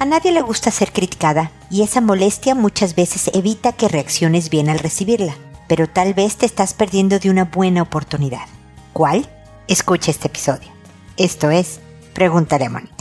A nadie le gusta ser criticada y esa molestia muchas veces evita que reacciones bien al recibirla, pero tal vez te estás perdiendo de una buena oportunidad. ¿Cuál? Escucha este episodio. Esto es Pregúntale a.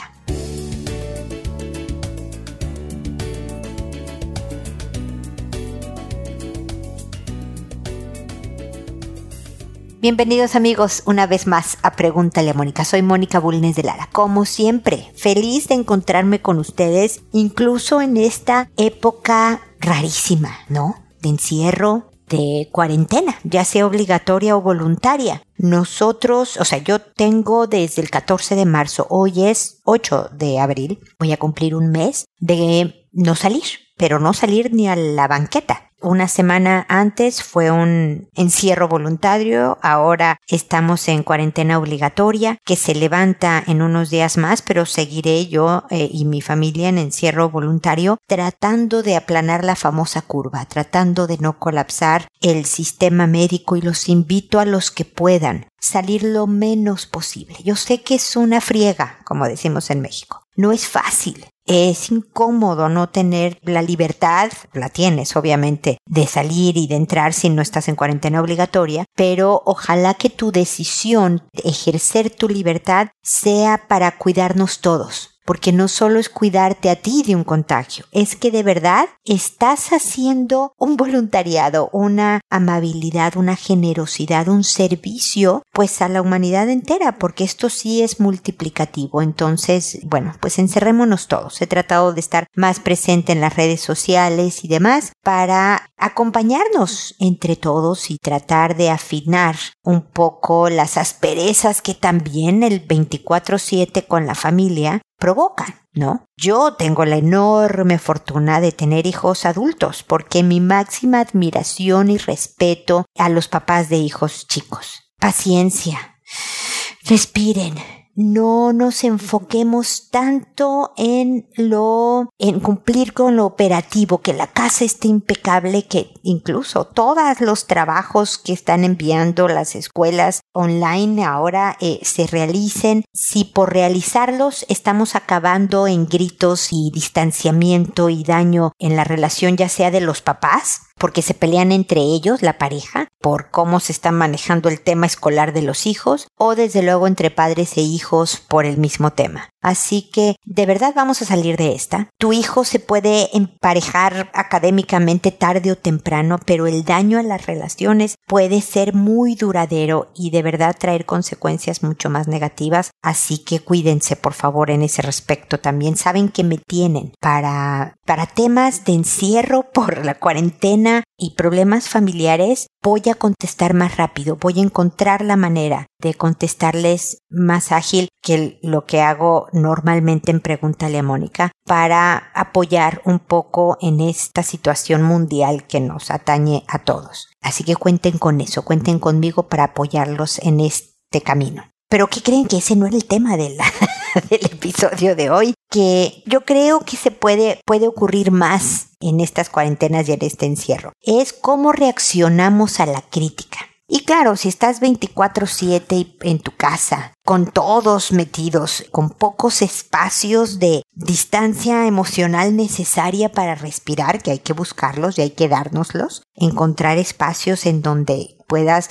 Bienvenidos amigos una vez más a Pregúntale a Mónica. Soy Mónica Bulnes de Lara. Como siempre, feliz de encontrarme con ustedes, incluso en esta época rarísima, ¿no? De encierro, de cuarentena, ya sea obligatoria o voluntaria. Nosotros, o sea, yo tengo desde el 14 de marzo, hoy es 8 de abril, voy a cumplir un mes de no salir, pero no salir ni a la banqueta una semana antes fue un encierro voluntario, ahora estamos en cuarentena obligatoria que se levanta en unos días más, pero seguiré yo eh, y mi familia en encierro voluntario tratando de aplanar la famosa curva, tratando de no colapsar el sistema médico y los invito a los que puedan salir lo menos posible. Yo sé que es una friega, como decimos en México. No es fácil, es incómodo no tener la libertad, la tienes obviamente, de salir y de entrar si no estás en cuarentena obligatoria, pero ojalá que tu decisión de ejercer tu libertad sea para cuidarnos todos, porque no solo es cuidarte a ti de un contagio, es que de verdad estás haciendo un voluntariado, una amabilidad, una generosidad, un servicio, pues a la humanidad entera, porque esto sí es multiplicativo. Entonces, bueno, pues encerrémonos todos. He tratado de estar más presente en las redes sociales y demás para acompañarnos entre todos y tratar de afinar un poco las asperezas que también el 24/7 con la familia provocan, ¿no? Yo tengo la enorme fortuna de tener hijos adultos, porque mi máxima admiración y respeto a los papás de hijos chicos. Paciencia. Respiren no nos enfoquemos tanto en lo, en cumplir con lo operativo, que la casa esté impecable, que incluso todos los trabajos que están enviando las escuelas online ahora eh, se realicen. Si por realizarlos estamos acabando en gritos y distanciamiento y daño en la relación ya sea de los papás, porque se pelean entre ellos, la pareja, por cómo se está manejando el tema escolar de los hijos, o desde luego entre padres e hijos por el mismo tema. Así que de verdad vamos a salir de esta. Tu hijo se puede emparejar académicamente tarde o temprano, pero el daño a las relaciones puede ser muy duradero y de verdad traer consecuencias mucho más negativas. Así que cuídense por favor en ese respecto también. Saben que me tienen para, para temas de encierro por la cuarentena y problemas familiares. Voy a contestar más rápido, voy a encontrar la manera de contestarles más ágil que lo que hago normalmente en Pregúntale a Mónica para apoyar un poco en esta situación mundial que nos atañe a todos. Así que cuenten con eso, cuenten conmigo para apoyarlos en este camino. Pero ¿qué creen que ese no era el tema del episodio de hoy? Que yo creo que se puede, puede ocurrir más en estas cuarentenas y en este encierro. Es cómo reaccionamos a la crítica. Y claro, si estás 24/7 en tu casa, con todos metidos, con pocos espacios de distancia emocional necesaria para respirar, que hay que buscarlos y hay que dárnoslos, encontrar espacios en donde puedas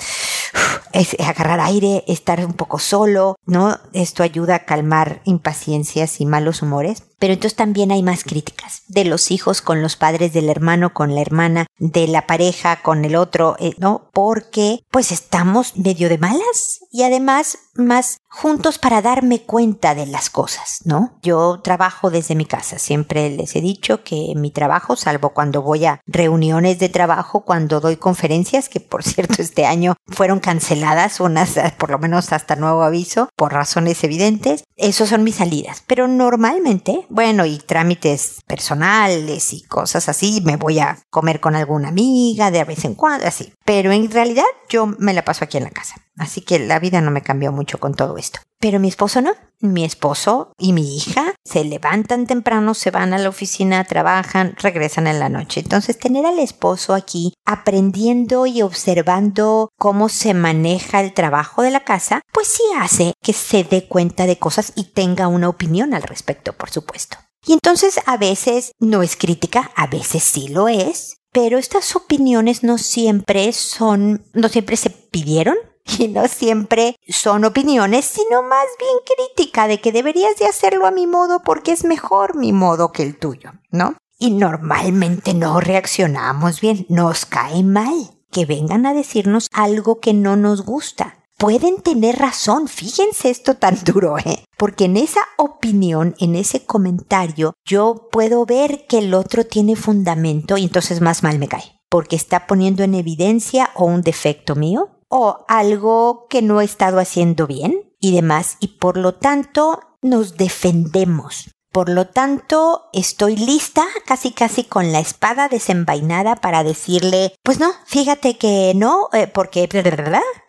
agarrar aire, estar un poco solo, ¿no? Esto ayuda a calmar impaciencias y malos humores. Pero entonces también hay más críticas de los hijos con los padres, del hermano con la hermana, de la pareja con el otro, eh, ¿no? Porque pues estamos medio de malas y además más juntos para darme cuenta de las cosas, ¿no? Yo trabajo desde mi casa, siempre les he dicho que mi trabajo, salvo cuando voy a reuniones de trabajo, cuando doy conferencias, que por cierto este año fueron canceladas, unas por lo menos hasta nuevo aviso, por razones evidentes, esos son mis salidas, pero normalmente, bueno, y trámites personales y cosas así, me voy a comer con alguna amiga de vez en cuando, así, pero en realidad yo me la paso aquí en la casa. Así que la vida no me cambió mucho con todo esto. Pero mi esposo no. Mi esposo y mi hija se levantan temprano, se van a la oficina, trabajan, regresan en la noche. Entonces tener al esposo aquí aprendiendo y observando cómo se maneja el trabajo de la casa, pues sí hace que se dé cuenta de cosas y tenga una opinión al respecto, por supuesto. Y entonces a veces no es crítica, a veces sí lo es, pero estas opiniones no siempre son, no siempre se pidieron y no siempre son opiniones, sino más bien crítica de que deberías de hacerlo a mi modo porque es mejor mi modo que el tuyo, ¿no? Y normalmente no reaccionamos bien, nos cae mal que vengan a decirnos algo que no nos gusta pueden tener razón. Fíjense esto tan duro, ¿eh? Porque en esa opinión, en ese comentario, yo puedo ver que el otro tiene fundamento y entonces más mal me cae. Porque está poniendo en evidencia o un defecto mío o algo que no he estado haciendo bien y demás. Y por lo tanto, nos defendemos. Por lo tanto, estoy lista, casi casi con la espada desenvainada para decirle, pues no, fíjate que no, eh, porque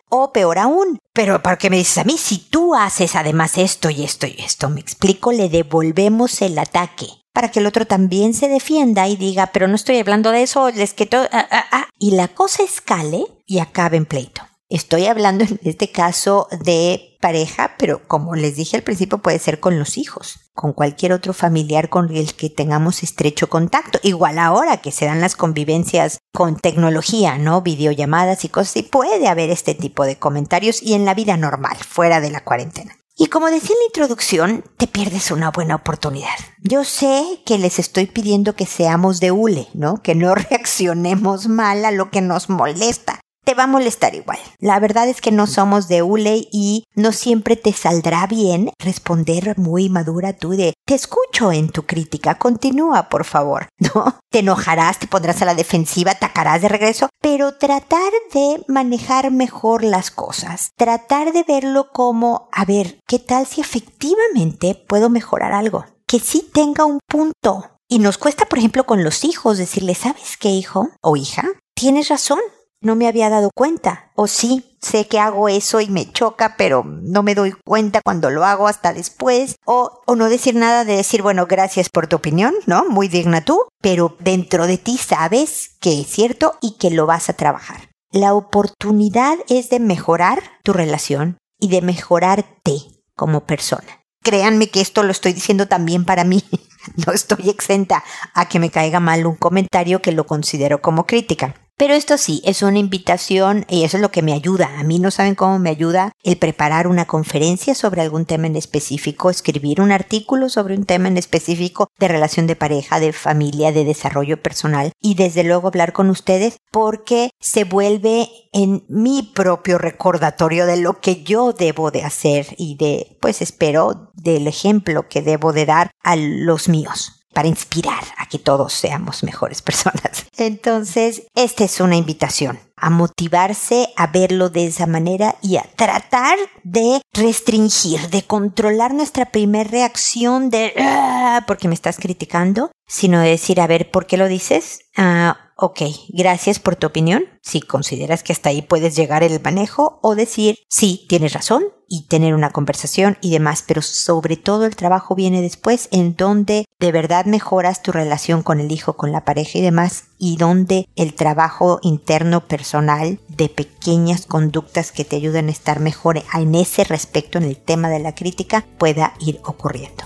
o peor aún, pero ¿para qué me dices a mí? Si tú haces además esto y esto y esto, me explico, le devolvemos el ataque para que el otro también se defienda y diga, pero no estoy hablando de eso, les que ah, ah, ah, y la cosa escale y acabe en pleito. Estoy hablando en este caso de pareja, pero como les dije al principio puede ser con los hijos, con cualquier otro familiar con el que tengamos estrecho contacto. Igual ahora que se dan las convivencias con tecnología, ¿no? Videollamadas y cosas y puede haber este tipo de comentarios y en la vida normal, fuera de la cuarentena. Y como decía en la introducción, te pierdes una buena oportunidad. Yo sé que les estoy pidiendo que seamos de hule, ¿no? Que no reaccionemos mal a lo que nos molesta te va a molestar igual. La verdad es que no somos de hule y no siempre te saldrá bien responder muy madura tú de te escucho en tu crítica, continúa por favor, ¿no? Te enojarás, te pondrás a la defensiva, atacarás de regreso, pero tratar de manejar mejor las cosas, tratar de verlo como, a ver, ¿qué tal si efectivamente puedo mejorar algo? Que sí tenga un punto. Y nos cuesta, por ejemplo, con los hijos decirle, ¿sabes qué, hijo o hija? Tienes razón, no me había dado cuenta. O sí, sé que hago eso y me choca, pero no me doy cuenta cuando lo hago hasta después. O, o no decir nada de decir, bueno, gracias por tu opinión, ¿no? Muy digna tú, pero dentro de ti sabes que es cierto y que lo vas a trabajar. La oportunidad es de mejorar tu relación y de mejorarte como persona. Créanme que esto lo estoy diciendo también para mí. No estoy exenta a que me caiga mal un comentario que lo considero como crítica. Pero esto sí, es una invitación y eso es lo que me ayuda. A mí no saben cómo me ayuda el preparar una conferencia sobre algún tema en específico, escribir un artículo sobre un tema en específico de relación de pareja, de familia, de desarrollo personal y desde luego hablar con ustedes porque se vuelve en mi propio recordatorio de lo que yo debo de hacer y de, pues espero, del ejemplo que debo de dar a los míos para inspirar a que todos seamos mejores personas. Entonces, esta es una invitación a motivarse a verlo de esa manera y a tratar de restringir, de controlar nuestra primera reacción de ah, porque me estás criticando, sino de decir, a ver, ¿por qué lo dices? Ah, ok, gracias por tu opinión, si consideras que hasta ahí puedes llegar el manejo, o decir, sí, tienes razón, y tener una conversación y demás, pero sobre todo el trabajo viene después en donde de verdad mejoras tu relación con el hijo, con la pareja y demás, y donde el trabajo interno personal de pequeñas conductas que te ayuden a estar mejor en ese respecto, en el tema de la crítica, pueda ir ocurriendo.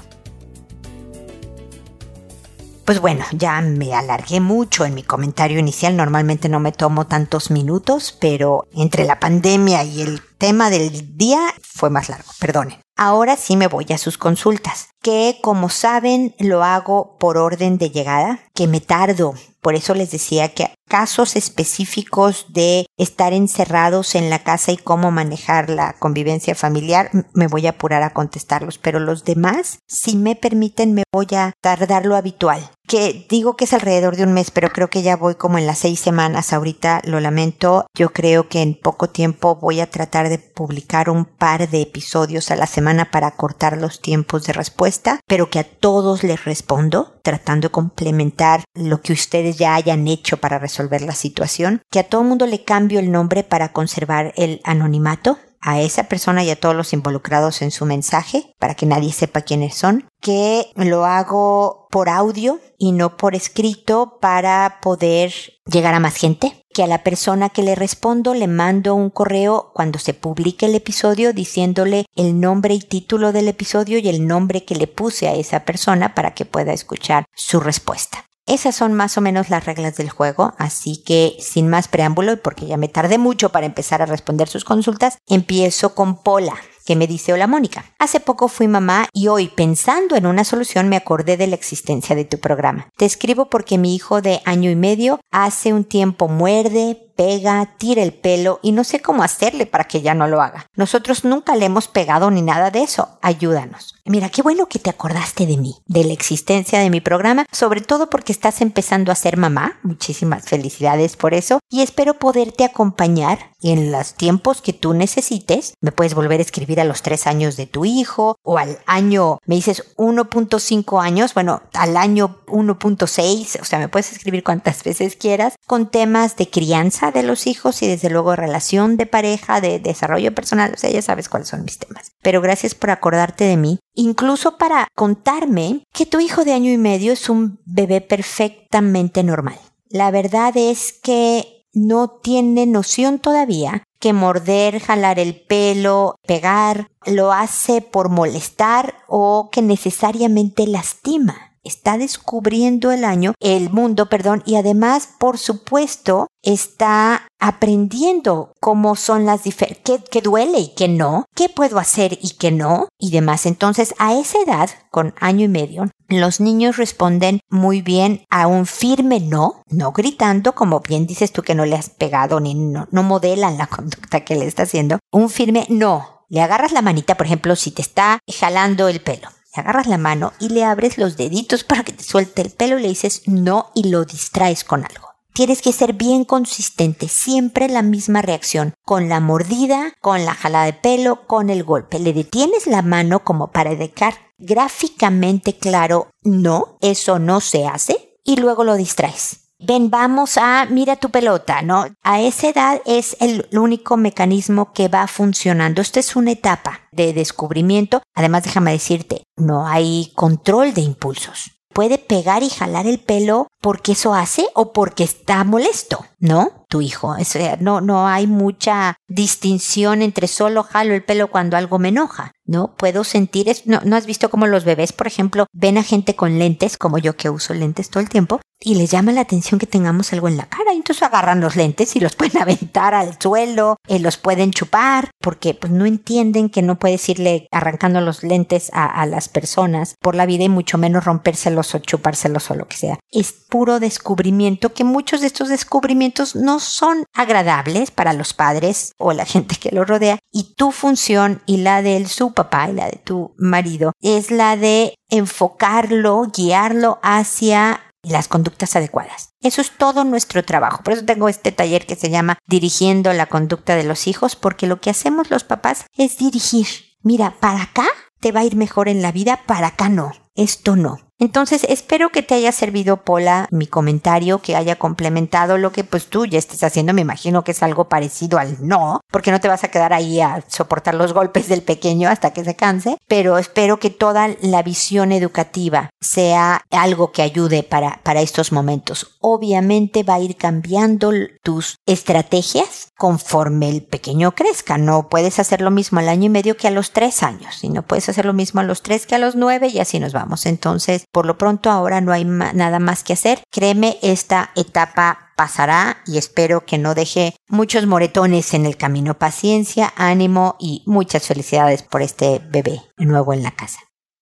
Pues bueno, ya me alargué mucho en mi comentario inicial. Normalmente no me tomo tantos minutos, pero entre la pandemia y el tema del día fue más largo, perdonen. Ahora sí me voy a sus consultas, que como saben lo hago por orden de llegada, que me tardo. Por eso les decía que casos específicos de estar encerrados en la casa y cómo manejar la convivencia familiar, me voy a apurar a contestarlos, pero los demás, si me permiten, me voy a tardar lo habitual que digo que es alrededor de un mes, pero creo que ya voy como en las seis semanas. Ahorita, lo lamento. Yo creo que en poco tiempo voy a tratar de publicar un par de episodios a la semana para cortar los tiempos de respuesta, pero que a todos les respondo, tratando de complementar lo que ustedes ya hayan hecho para resolver la situación, que a todo mundo le cambio el nombre para conservar el anonimato a esa persona y a todos los involucrados en su mensaje para que nadie sepa quiénes son, que lo hago por audio y no por escrito para poder llegar a más gente que a la persona que le respondo le mando un correo cuando se publique el episodio diciéndole el nombre y título del episodio y el nombre que le puse a esa persona para que pueda escuchar su respuesta. Esas son más o menos las reglas del juego, así que sin más preámbulo y porque ya me tardé mucho para empezar a responder sus consultas, empiezo con Pola que me dice, hola Mónica, hace poco fui mamá y hoy pensando en una solución me acordé de la existencia de tu programa. Te escribo porque mi hijo de año y medio hace un tiempo muerde, pega, tira el pelo y no sé cómo hacerle para que ya no lo haga. Nosotros nunca le hemos pegado ni nada de eso. Ayúdanos. Mira, qué bueno que te acordaste de mí, de la existencia de mi programa, sobre todo porque estás empezando a ser mamá. Muchísimas felicidades por eso y espero poderte acompañar en los tiempos que tú necesites. Me puedes volver a escribir a los tres años de tu hijo o al año, me dices 1.5 años, bueno, al año 1.6, o sea, me puedes escribir cuantas veces quieras con temas de crianza de los hijos y desde luego relación de pareja, de desarrollo personal, o sea, ya sabes cuáles son mis temas. Pero gracias por acordarte de mí, incluso para contarme que tu hijo de año y medio es un bebé perfectamente normal. La verdad es que no tiene noción todavía que morder, jalar el pelo, pegar, lo hace por molestar o que necesariamente lastima está descubriendo el año, el mundo, perdón, y además, por supuesto, está aprendiendo cómo son las diferencias, qué, qué, duele y qué no, qué puedo hacer y qué no, y demás. Entonces, a esa edad, con año y medio, los niños responden muy bien a un firme no, no gritando, como bien dices tú que no le has pegado ni no, no modelan la conducta que le está haciendo. Un firme no. Le agarras la manita, por ejemplo, si te está jalando el pelo agarras la mano y le abres los deditos para que te suelte el pelo y le dices no y lo distraes con algo. Tienes que ser bien consistente, siempre la misma reacción, con la mordida, con la jalada de pelo, con el golpe. Le detienes la mano como para dejar gráficamente claro, no, eso no se hace, y luego lo distraes ven, vamos a, mira tu pelota, ¿no? A esa edad es el único mecanismo que va funcionando. Esta es una etapa de descubrimiento. Además, déjame decirte, no hay control de impulsos. Puede pegar y jalar el pelo porque eso hace o porque está molesto, ¿no? Tu hijo. no, no hay mucha distinción entre solo jalo el pelo cuando algo me enoja. ¿No? Puedo sentir, es, no, no has visto cómo los bebés, por ejemplo, ven a gente con lentes, como yo que uso lentes todo el tiempo, y les llama la atención que tengamos algo en la cara. Entonces agarran los lentes y los pueden aventar al suelo, eh, los pueden chupar, porque pues no entienden que no puedes irle arrancando los lentes a, a las personas por la vida y mucho menos rompérselos o chupárselos o lo que sea. Es puro descubrimiento que muchos de estos descubrimientos no son agradables para los padres o la gente que lo rodea y tu función y la del su papá y la de tu marido es la de enfocarlo, guiarlo hacia las conductas adecuadas. Eso es todo nuestro trabajo. Por eso tengo este taller que se llama Dirigiendo la conducta de los hijos, porque lo que hacemos los papás es dirigir. Mira, para acá te va a ir mejor en la vida, para acá no. Esto no. Entonces, espero que te haya servido, Pola, mi comentario, que haya complementado lo que pues tú ya estés haciendo. Me imagino que es algo parecido al no, porque no te vas a quedar ahí a soportar los golpes del pequeño hasta que se canse, pero espero que toda la visión educativa sea algo que ayude para, para estos momentos. Obviamente va a ir cambiando tus estrategias conforme el pequeño crezca. No puedes hacer lo mismo al año y medio que a los tres años, y no puedes hacer lo mismo a los tres que a los nueve y así nos vamos. Entonces, por lo pronto ahora no hay nada más que hacer. Créeme, esta etapa pasará y espero que no deje muchos moretones en el camino. Paciencia, ánimo y muchas felicidades por este bebé nuevo en la casa.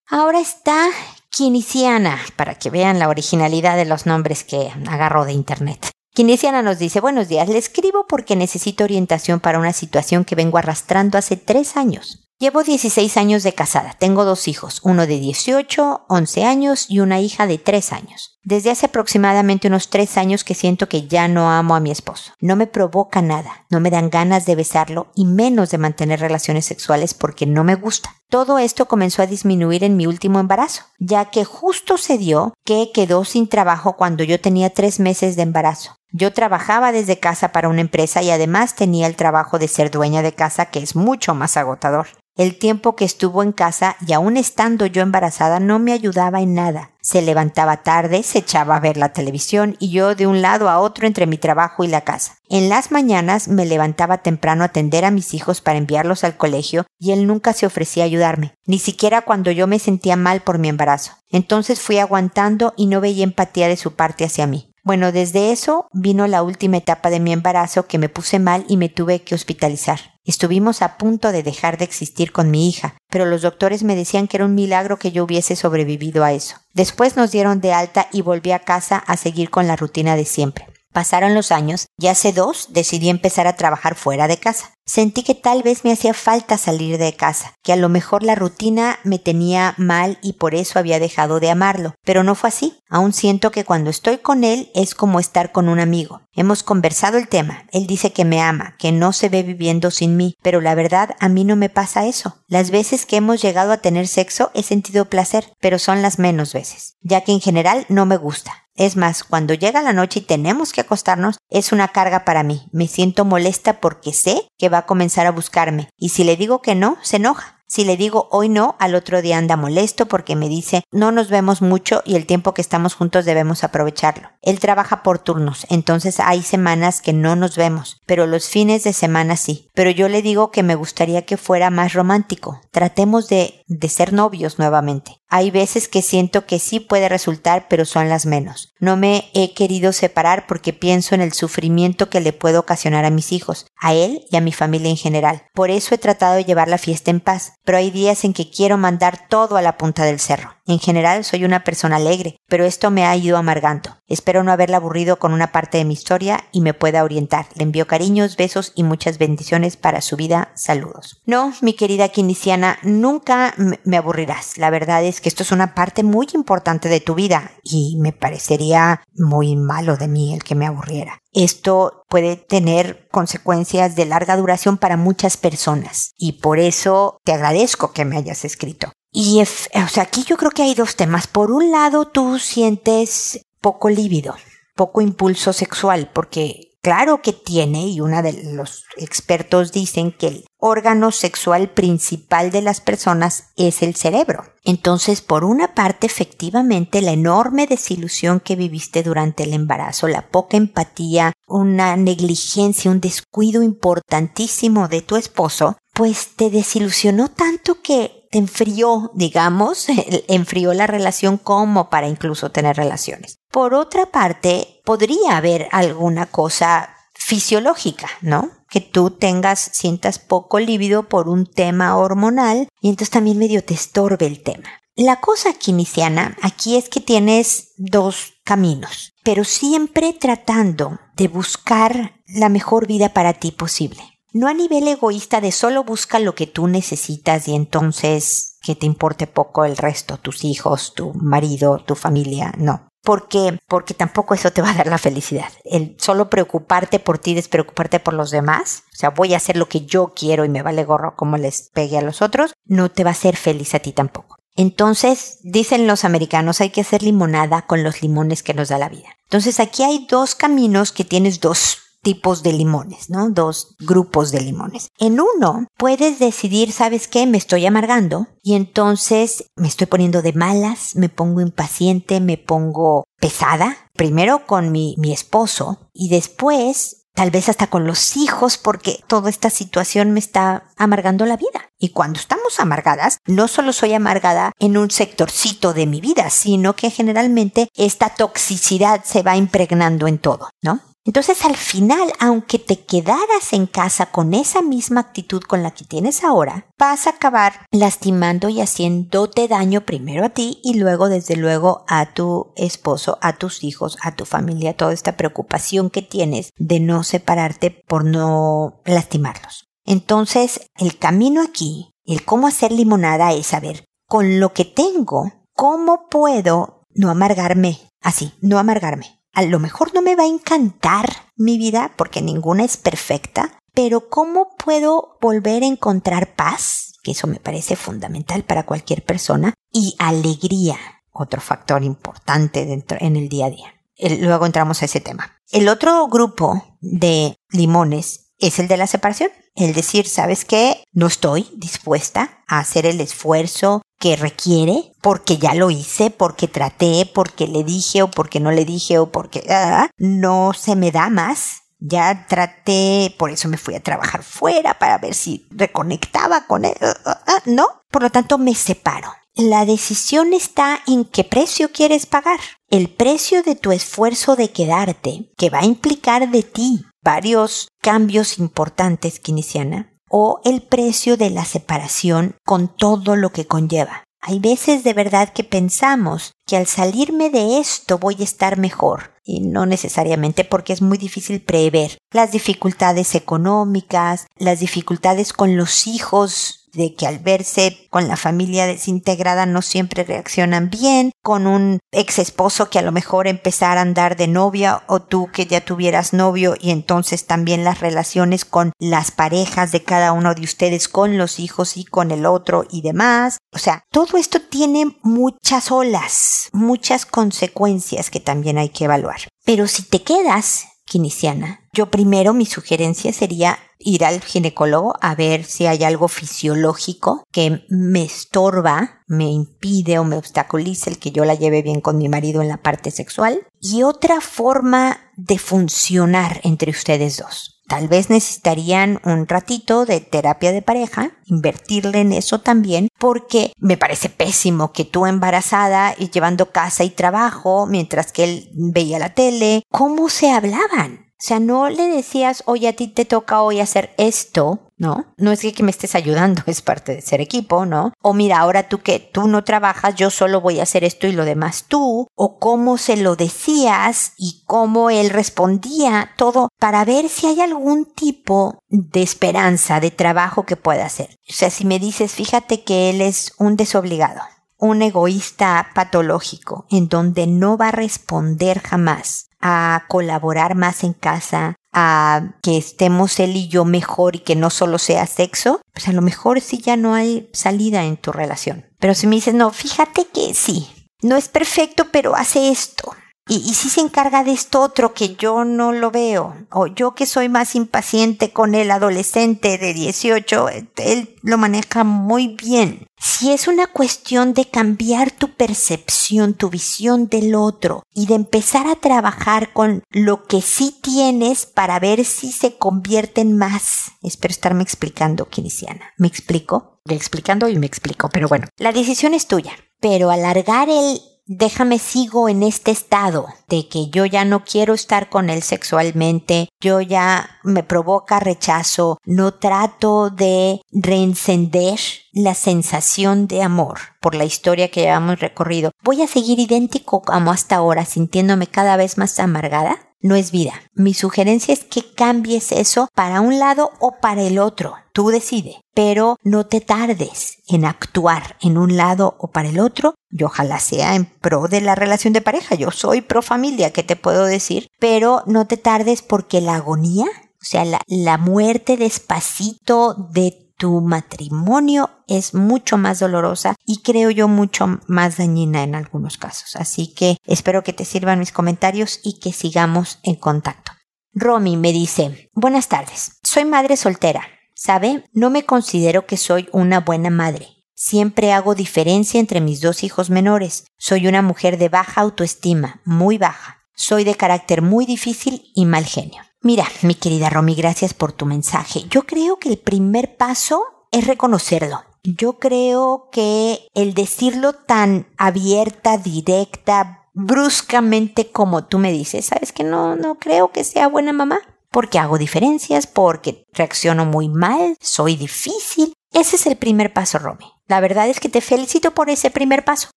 Ahora está Kinesiana, para que vean la originalidad de los nombres que agarro de internet. Kinesiana nos dice, buenos días, le escribo porque necesito orientación para una situación que vengo arrastrando hace tres años. Llevo 16 años de casada, tengo dos hijos, uno de 18, 11 años y una hija de 3 años. Desde hace aproximadamente unos 3 años que siento que ya no amo a mi esposo. No me provoca nada, no me dan ganas de besarlo y menos de mantener relaciones sexuales porque no me gusta. Todo esto comenzó a disminuir en mi último embarazo, ya que justo se dio que quedó sin trabajo cuando yo tenía 3 meses de embarazo. Yo trabajaba desde casa para una empresa y además tenía el trabajo de ser dueña de casa que es mucho más agotador. El tiempo que estuvo en casa y aún estando yo embarazada no me ayudaba en nada. Se levantaba tarde, se echaba a ver la televisión y yo de un lado a otro entre mi trabajo y la casa. En las mañanas me levantaba temprano a atender a mis hijos para enviarlos al colegio y él nunca se ofrecía a ayudarme, ni siquiera cuando yo me sentía mal por mi embarazo. Entonces fui aguantando y no veía empatía de su parte hacia mí. Bueno, desde eso vino la última etapa de mi embarazo que me puse mal y me tuve que hospitalizar. Estuvimos a punto de dejar de existir con mi hija, pero los doctores me decían que era un milagro que yo hubiese sobrevivido a eso. Después nos dieron de alta y volví a casa a seguir con la rutina de siempre. Pasaron los años y hace dos decidí empezar a trabajar fuera de casa. Sentí que tal vez me hacía falta salir de casa, que a lo mejor la rutina me tenía mal y por eso había dejado de amarlo, pero no fue así. Aún siento que cuando estoy con él es como estar con un amigo. Hemos conversado el tema, él dice que me ama, que no se ve viviendo sin mí, pero la verdad a mí no me pasa eso. Las veces que hemos llegado a tener sexo he sentido placer, pero son las menos veces, ya que en general no me gusta. Es más, cuando llega la noche y tenemos que acostarnos, es una carga para mí. Me siento molesta porque sé que va a comenzar a buscarme. Y si le digo que no, se enoja. Si le digo hoy no, al otro día anda molesto porque me dice no nos vemos mucho y el tiempo que estamos juntos debemos aprovecharlo. Él trabaja por turnos, entonces hay semanas que no nos vemos, pero los fines de semana sí. Pero yo le digo que me gustaría que fuera más romántico. Tratemos de, de ser novios nuevamente. Hay veces que siento que sí puede resultar, pero son las menos. No me he querido separar porque pienso en el sufrimiento que le puedo ocasionar a mis hijos, a él y a mi familia en general. Por eso he tratado de llevar la fiesta en paz, pero hay días en que quiero mandar todo a la punta del cerro. En general soy una persona alegre, pero esto me ha ido amargando. Espero no haberla aburrido con una parte de mi historia y me pueda orientar. Le envío cariños, besos y muchas bendiciones para su vida. Saludos. No, mi querida quiniciana, nunca me aburrirás. La verdad es que esto es una parte muy importante de tu vida y me parecería muy malo de mí el que me aburriera. Esto puede tener consecuencias de larga duración para muchas personas y por eso te agradezco que me hayas escrito. Y o sea, aquí yo creo que hay dos temas. Por un lado, tú sientes poco lívido, poco impulso sexual, porque claro que tiene, y uno de los expertos dicen que el órgano sexual principal de las personas es el cerebro. Entonces, por una parte, efectivamente, la enorme desilusión que viviste durante el embarazo, la poca empatía, una negligencia, un descuido importantísimo de tu esposo, pues te desilusionó tanto que enfrió, digamos, enfrió la relación como para incluso tener relaciones. Por otra parte, podría haber alguna cosa fisiológica, ¿no? Que tú tengas, sientas poco lívido por un tema hormonal y entonces también medio te estorbe el tema. La cosa quiniciana aquí es que tienes dos caminos, pero siempre tratando de buscar la mejor vida para ti posible no a nivel egoísta de solo busca lo que tú necesitas y entonces que te importe poco el resto, tus hijos, tu marido, tu familia, no. Porque, porque tampoco eso te va a dar la felicidad. El solo preocuparte por ti, despreocuparte por los demás, o sea, voy a hacer lo que yo quiero y me vale gorro como les pegue a los otros, no te va a hacer feliz a ti tampoco. Entonces, dicen los americanos, hay que hacer limonada con los limones que nos da la vida. Entonces, aquí hay dos caminos que tienes dos tipos de limones, ¿no? Dos grupos de limones. En uno puedes decidir, ¿sabes qué? Me estoy amargando y entonces me estoy poniendo de malas, me pongo impaciente, me pongo pesada, primero con mi, mi esposo y después tal vez hasta con los hijos, porque toda esta situación me está amargando la vida. Y cuando estamos amargadas, no solo soy amargada en un sectorcito de mi vida, sino que generalmente esta toxicidad se va impregnando en todo, ¿no? Entonces al final, aunque te quedaras en casa con esa misma actitud con la que tienes ahora, vas a acabar lastimando y haciéndote daño primero a ti y luego desde luego a tu esposo, a tus hijos, a tu familia, toda esta preocupación que tienes de no separarte por no lastimarlos. Entonces el camino aquí, el cómo hacer limonada es saber con lo que tengo, cómo puedo no amargarme, así, no amargarme a lo mejor no me va a encantar mi vida porque ninguna es perfecta, pero ¿cómo puedo volver a encontrar paz? Que eso me parece fundamental para cualquier persona. Y alegría, otro factor importante dentro, en el día a día. luego entramos a ese tema. El otro grupo de limones es el de la separación. El decir, ¿sabes qué? No estoy dispuesta a hacer el esfuerzo que requiere porque ya lo hice, porque traté, porque le dije o porque no le dije o porque ah, no se me da más. Ya traté, por eso me fui a trabajar fuera para ver si reconectaba con él. Ah, ah, no, por lo tanto me separo. La decisión está en qué precio quieres pagar. El precio de tu esfuerzo de quedarte, que va a implicar de ti varios cambios importantes, Kinesiana, o el precio de la separación con todo lo que conlleva. Hay veces de verdad que pensamos que al salirme de esto voy a estar mejor, y no necesariamente porque es muy difícil prever las dificultades económicas, las dificultades con los hijos de que al verse con la familia desintegrada no siempre reaccionan bien, con un ex esposo que a lo mejor empezara a andar de novia o tú que ya tuvieras novio y entonces también las relaciones con las parejas de cada uno de ustedes con los hijos y con el otro y demás. O sea, todo esto tiene muchas olas, muchas consecuencias que también hay que evaluar. Pero si te quedas kinesiana, yo primero mi sugerencia sería ir al ginecólogo a ver si hay algo fisiológico que me estorba, me impide o me obstaculiza el que yo la lleve bien con mi marido en la parte sexual. Y otra forma de funcionar entre ustedes dos. Tal vez necesitarían un ratito de terapia de pareja, invertirle en eso también, porque me parece pésimo que tú embarazada y llevando casa y trabajo mientras que él veía la tele, ¿cómo se hablaban? O sea, no le decías, oye, a ti te toca hoy hacer esto, ¿no? No es que, me estés ayudando, es parte de ser equipo, ¿no? O mira, ahora tú que tú no trabajas, yo solo voy a hacer esto y lo demás tú, o cómo se lo decías y cómo él respondía, todo, para ver si hay algún tipo de esperanza, de trabajo que pueda hacer. O sea, si me dices, fíjate que él es un desobligado, un egoísta patológico, en donde no va a responder jamás a colaborar más en casa, a que estemos él y yo mejor y que no solo sea sexo, pues a lo mejor sí ya no hay salida en tu relación. Pero si me dices, no, fíjate que sí, no es perfecto, pero hace esto. Y, si se encarga de esto otro que yo no lo veo, o yo que soy más impaciente con el adolescente de 18, él lo maneja muy bien. Si es una cuestión de cambiar tu percepción, tu visión del otro y de empezar a trabajar con lo que sí tienes para ver si se convierte en más. Espero estarme explicando, Kinesiana. ¿Me explico? Explicando y me explico, pero bueno, la decisión es tuya. Pero alargar el déjame sigo en este estado de que yo ya no quiero estar con él sexualmente, yo ya me provoca rechazo, no trato de reencender la sensación de amor por la historia que llevamos recorrido. Voy a seguir idéntico como hasta ahora, sintiéndome cada vez más amargada. No es vida. Mi sugerencia es que cambies eso para un lado o para el otro. Tú decide, pero no te tardes en actuar en un lado o para el otro y ojalá sea en pro de la relación de pareja. Yo soy pro familia, ¿qué te puedo decir? Pero no te tardes porque la agonía, o sea, la, la muerte despacito de tu matrimonio es mucho más dolorosa y creo yo mucho más dañina en algunos casos. Así que espero que te sirvan mis comentarios y que sigamos en contacto. Romy me dice, buenas tardes, soy madre soltera. ¿Sabe? No me considero que soy una buena madre. Siempre hago diferencia entre mis dos hijos menores. Soy una mujer de baja autoestima, muy baja. Soy de carácter muy difícil y mal genio. Mira, mi querida Romy, gracias por tu mensaje. Yo creo que el primer paso es reconocerlo. Yo creo que el decirlo tan abierta, directa, bruscamente como tú me dices, sabes que no, no creo que sea buena mamá porque hago diferencias, porque reacciono muy mal, soy difícil. Ese es el primer paso, Romy. La verdad es que te felicito por ese primer paso,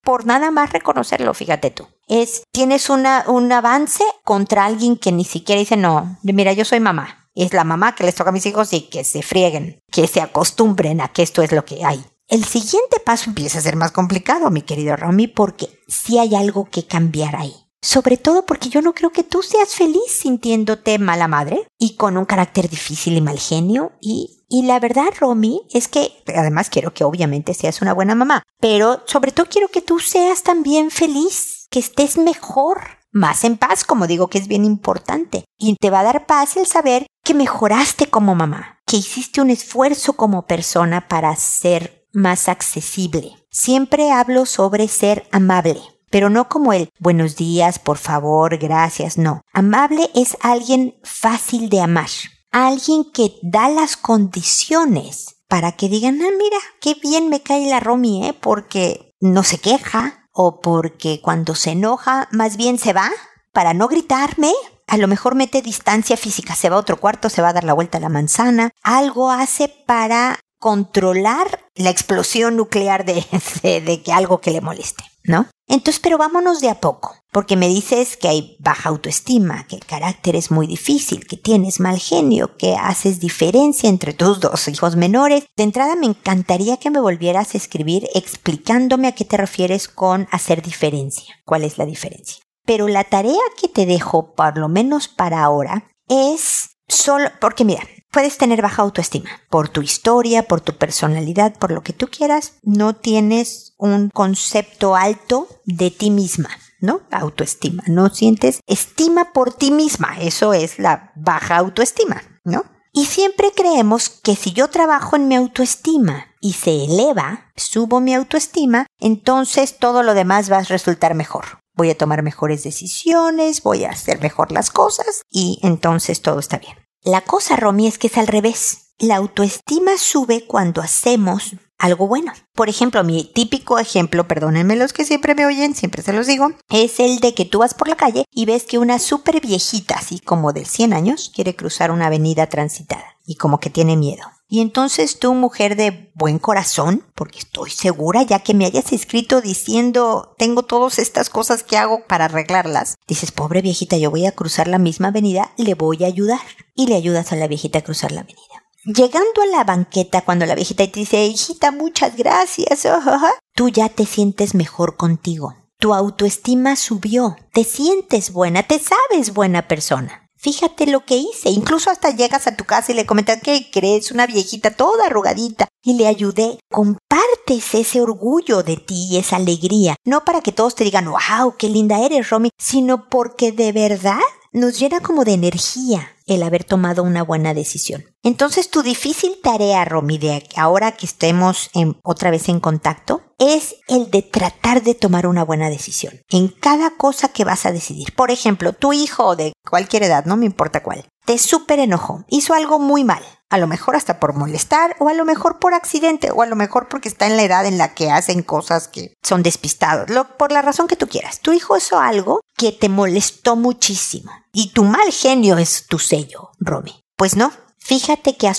por nada más reconocerlo, fíjate tú. Es, tienes un avance contra alguien que ni siquiera dice, no, mira, yo soy mamá. Es la mamá que les toca a mis hijos y que se frieguen, que se acostumbren a que esto es lo que hay. El siguiente paso empieza a ser más complicado, mi querido Romy, porque sí hay algo que cambiar ahí. Sobre todo porque yo no creo que tú seas feliz sintiéndote mala madre y con un carácter difícil y mal genio. Y, y la verdad, Romy, es que además quiero que obviamente seas una buena mamá, pero sobre todo quiero que tú seas también feliz, que estés mejor, más en paz, como digo que es bien importante. Y te va a dar paz el saber que mejoraste como mamá, que hiciste un esfuerzo como persona para ser más accesible. Siempre hablo sobre ser amable, pero no como el buenos días, por favor, gracias, no. Amable es alguien fácil de amar, alguien que da las condiciones para que digan, ah, mira, qué bien me cae la Romy, ¿eh? Porque no se queja o porque cuando se enoja más bien se va para no gritarme. A lo mejor mete distancia física, se va a otro cuarto, se va a dar la vuelta a la manzana. Algo hace para controlar la explosión nuclear de, de, que algo que le moleste, ¿no? Entonces, pero vámonos de a poco, porque me dices que hay baja autoestima, que el carácter es muy difícil, que tienes mal genio, que haces diferencia entre tus dos hijos menores. De entrada me encantaría que me volvieras a escribir explicándome a qué te refieres con hacer diferencia, cuál es la diferencia. Pero la tarea que te dejo, por lo menos para ahora, es solo, porque mira, puedes tener baja autoestima por tu historia, por tu personalidad, por lo que tú quieras, no tienes un concepto alto de ti misma. ¿no? Autoestima. No sientes estima por ti misma. Eso es la baja autoestima, ¿no? Y siempre creemos que si yo trabajo en mi autoestima y se eleva, subo mi autoestima, entonces todo lo demás va a resultar mejor. Voy a tomar mejores decisiones, voy a hacer mejor las cosas y entonces todo está bien. La cosa, Romy, es que es al revés. La autoestima sube cuando hacemos algo bueno. Por ejemplo, mi típico ejemplo, perdónenme los que siempre me oyen, siempre se los digo, es el de que tú vas por la calle y ves que una súper viejita, así como de 100 años, quiere cruzar una avenida transitada y como que tiene miedo. Y entonces tú, mujer de buen corazón, porque estoy segura ya que me hayas escrito diciendo tengo todas estas cosas que hago para arreglarlas, dices, pobre viejita, yo voy a cruzar la misma avenida, le voy a ayudar. Y le ayudas a la viejita a cruzar la avenida. Llegando a la banqueta cuando la viejita te dice, hijita, muchas gracias, oh, oh, oh", tú ya te sientes mejor contigo. Tu autoestima subió, te sientes buena, te sabes buena persona fíjate lo que hice. Incluso hasta llegas a tu casa y le comentas que crees una viejita toda arrugadita y le ayudé. Compartes ese orgullo de ti y esa alegría, no para que todos te digan, wow, qué linda eres, Romy, sino porque de verdad nos llena como de energía el haber tomado una buena decisión. Entonces tu difícil tarea, Romy, de ahora que estemos otra vez en contacto, es el de tratar de tomar una buena decisión en cada cosa que vas a decidir. Por ejemplo, tu hijo de cualquier edad, no me importa cuál, te súper enojó, hizo algo muy mal. A lo mejor hasta por molestar, o a lo mejor por accidente, o a lo mejor porque está en la edad en la que hacen cosas que son despistados, por la razón que tú quieras. Tu hijo hizo algo que te molestó muchísimo. Y tu mal genio es tu sello, Romy. Pues no. Fíjate que a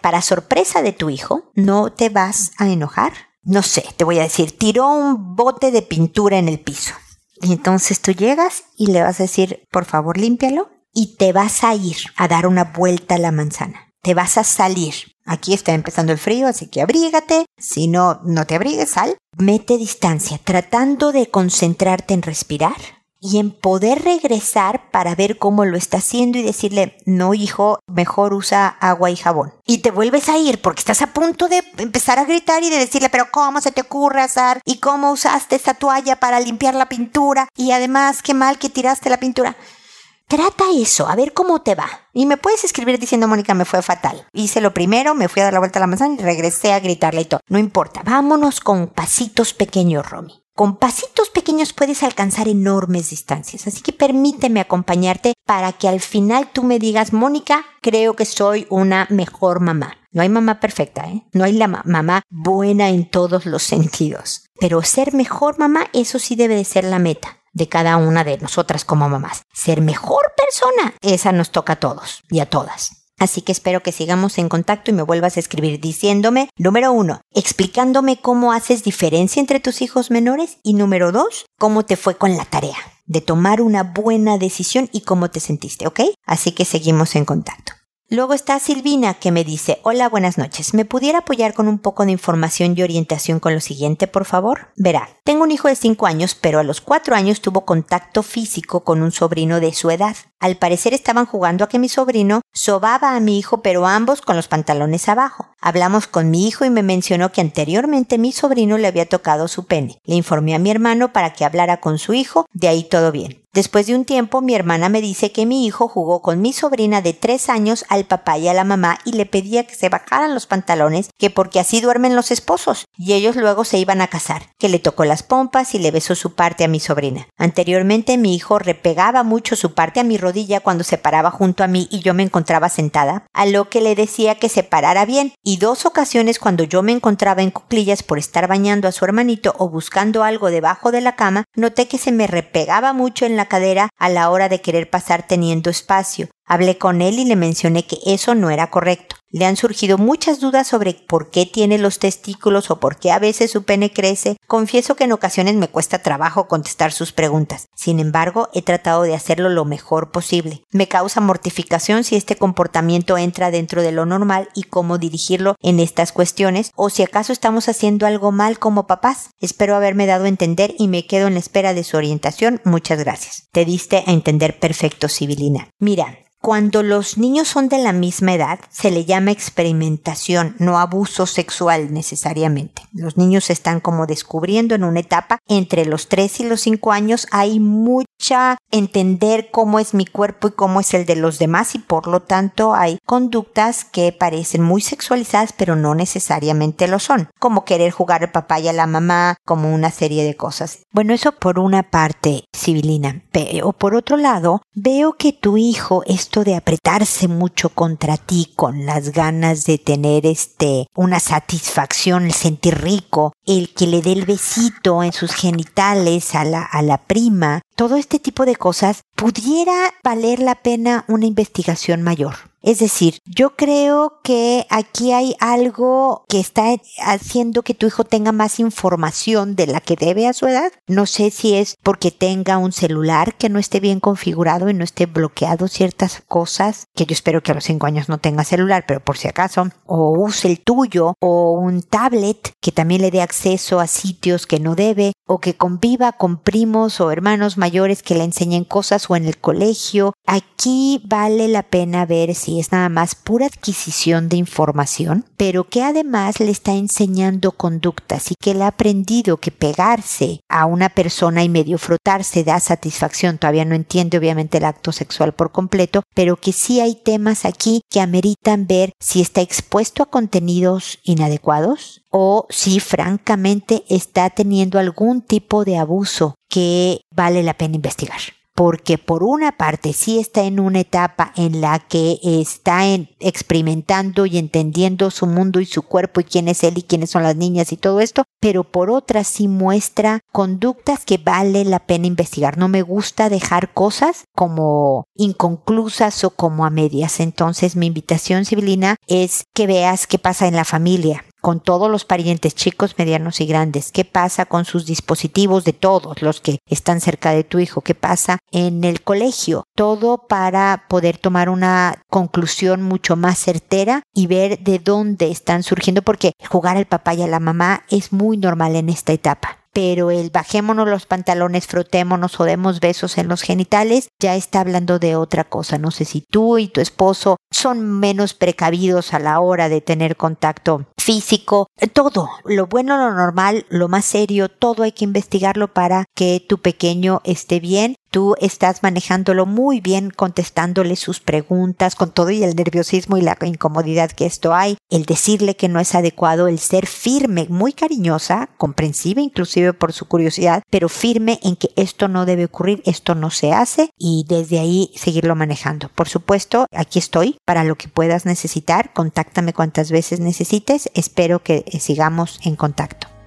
para sorpresa de tu hijo, no te vas a enojar. No sé, te voy a decir, tiró un bote de pintura en el piso. Y entonces tú llegas y le vas a decir, por favor, límpialo. Y te vas a ir a dar una vuelta a la manzana te vas a salir. Aquí está empezando el frío, así que abrígate. Si no, no te abrigues, sal. Mete distancia, tratando de concentrarte en respirar y en poder regresar para ver cómo lo está haciendo y decirle, no hijo, mejor usa agua y jabón. Y te vuelves a ir porque estás a punto de empezar a gritar y de decirle, pero ¿cómo se te ocurre, Azar? ¿Y cómo usaste esa toalla para limpiar la pintura? Y además, qué mal que tiraste la pintura. Trata eso, a ver cómo te va. Y me puedes escribir diciendo, Mónica, me fue fatal. Hice lo primero, me fui a dar la vuelta a la manzana y regresé a gritarle y todo. No importa, vámonos con pasitos pequeños, Romy. Con pasitos pequeños puedes alcanzar enormes distancias, así que permíteme acompañarte para que al final tú me digas, Mónica, creo que soy una mejor mamá. No hay mamá perfecta, ¿eh? No hay la mamá buena en todos los sentidos. Pero ser mejor mamá, eso sí debe de ser la meta de cada una de nosotras como mamás. Ser mejor persona, esa nos toca a todos y a todas. Así que espero que sigamos en contacto y me vuelvas a escribir diciéndome, número uno, explicándome cómo haces diferencia entre tus hijos menores y número dos, cómo te fue con la tarea de tomar una buena decisión y cómo te sentiste, ¿ok? Así que seguimos en contacto. Luego está Silvina que me dice, hola, buenas noches. ¿Me pudiera apoyar con un poco de información y orientación con lo siguiente, por favor? Verá, tengo un hijo de 5 años, pero a los 4 años tuvo contacto físico con un sobrino de su edad. Al parecer estaban jugando a que mi sobrino sobaba a mi hijo, pero ambos con los pantalones abajo. Hablamos con mi hijo y me mencionó que anteriormente mi sobrino le había tocado su pene. Le informé a mi hermano para que hablara con su hijo, de ahí todo bien. Después de un tiempo, mi hermana me dice que mi hijo jugó con mi sobrina de tres años al papá y a la mamá y le pedía que se bajaran los pantalones, que porque así duermen los esposos, y ellos luego se iban a casar, que le tocó las pompas y le besó su parte a mi sobrina. Anteriormente mi hijo repegaba mucho su parte a mi rodilla cuando se paraba junto a mí y yo me encontraba sentada, a lo que le decía que se parara bien, dos ocasiones cuando yo me encontraba en cuclillas por estar bañando a su hermanito o buscando algo debajo de la cama, noté que se me repegaba mucho en la cadera a la hora de querer pasar teniendo espacio. Hablé con él y le mencioné que eso no era correcto. Le han surgido muchas dudas sobre por qué tiene los testículos o por qué a veces su pene crece. Confieso que en ocasiones me cuesta trabajo contestar sus preguntas. Sin embargo, he tratado de hacerlo lo mejor posible. Me causa mortificación si este comportamiento entra dentro de lo normal y cómo dirigirlo en estas cuestiones o si acaso estamos haciendo algo mal como papás. Espero haberme dado a entender y me quedo en la espera de su orientación. Muchas gracias. Te diste a entender perfecto, Sibilina. Mira, cuando los niños son de la misma edad, se le llama experimentación, no abuso sexual necesariamente. Los niños están como descubriendo en una etapa entre los 3 y los 5 años. Hay mucha entender cómo es mi cuerpo y cómo es el de los demás y por lo tanto hay conductas que parecen muy sexualizadas pero no necesariamente lo son, como querer jugar al papá y a la mamá, como una serie de cosas. Bueno, eso por una parte, Sibilina. Pero por otro lado, veo que tu hijo es de apretarse mucho contra ti con las ganas de tener este una satisfacción, el sentir rico, el que le dé el besito en sus genitales a la, a la prima, todo este tipo de cosas pudiera valer la pena una investigación mayor. Es decir, yo creo que aquí hay algo que está haciendo que tu hijo tenga más información de la que debe a su edad. No sé si es porque tenga un celular que no esté bien configurado y no esté bloqueado ciertas cosas, que yo espero que a los cinco años no tenga celular, pero por si acaso, o use el tuyo, o un tablet que también le dé acceso a sitios que no debe, o que conviva con primos o hermanos mayores que le enseñen cosas o en el colegio. Aquí vale la pena ver si es nada más pura adquisición de información, pero que además le está enseñando conductas y que le ha aprendido que pegarse a una persona y medio frotarse da satisfacción. Todavía no entiende obviamente el acto sexual por completo, pero que sí hay temas aquí que ameritan ver si está expuesto a contenidos inadecuados o si francamente está teniendo algún tipo de abuso que vale la pena investigar porque por una parte sí está en una etapa en la que está experimentando y entendiendo su mundo y su cuerpo y quién es él y quiénes son las niñas y todo esto, pero por otra sí muestra conductas que vale la pena investigar. No me gusta dejar cosas como inconclusas o como a medias. Entonces mi invitación, Sibilina, es que veas qué pasa en la familia, con todos los parientes chicos, medianos y grandes? ¿Qué pasa con sus dispositivos de todos los que están cerca de tu hijo? ¿Qué pasa en el colegio? Todo para poder tomar una conclusión mucho más certera y ver de dónde están surgiendo, porque jugar al papá y a la mamá es muy normal en esta etapa pero el bajémonos los pantalones, frotémonos o demos besos en los genitales, ya está hablando de otra cosa. No sé si tú y tu esposo son menos precavidos a la hora de tener contacto físico, todo, lo bueno, lo normal, lo más serio, todo hay que investigarlo para que tu pequeño esté bien tú estás manejándolo muy bien, contestándole sus preguntas con todo y el nerviosismo y la incomodidad que esto hay, el decirle que no es adecuado, el ser firme, muy cariñosa, comprensiva inclusive por su curiosidad, pero firme en que esto no debe ocurrir, esto no se hace y desde ahí seguirlo manejando. Por supuesto, aquí estoy para lo que puedas necesitar, contáctame cuantas veces necesites, espero que sigamos en contacto.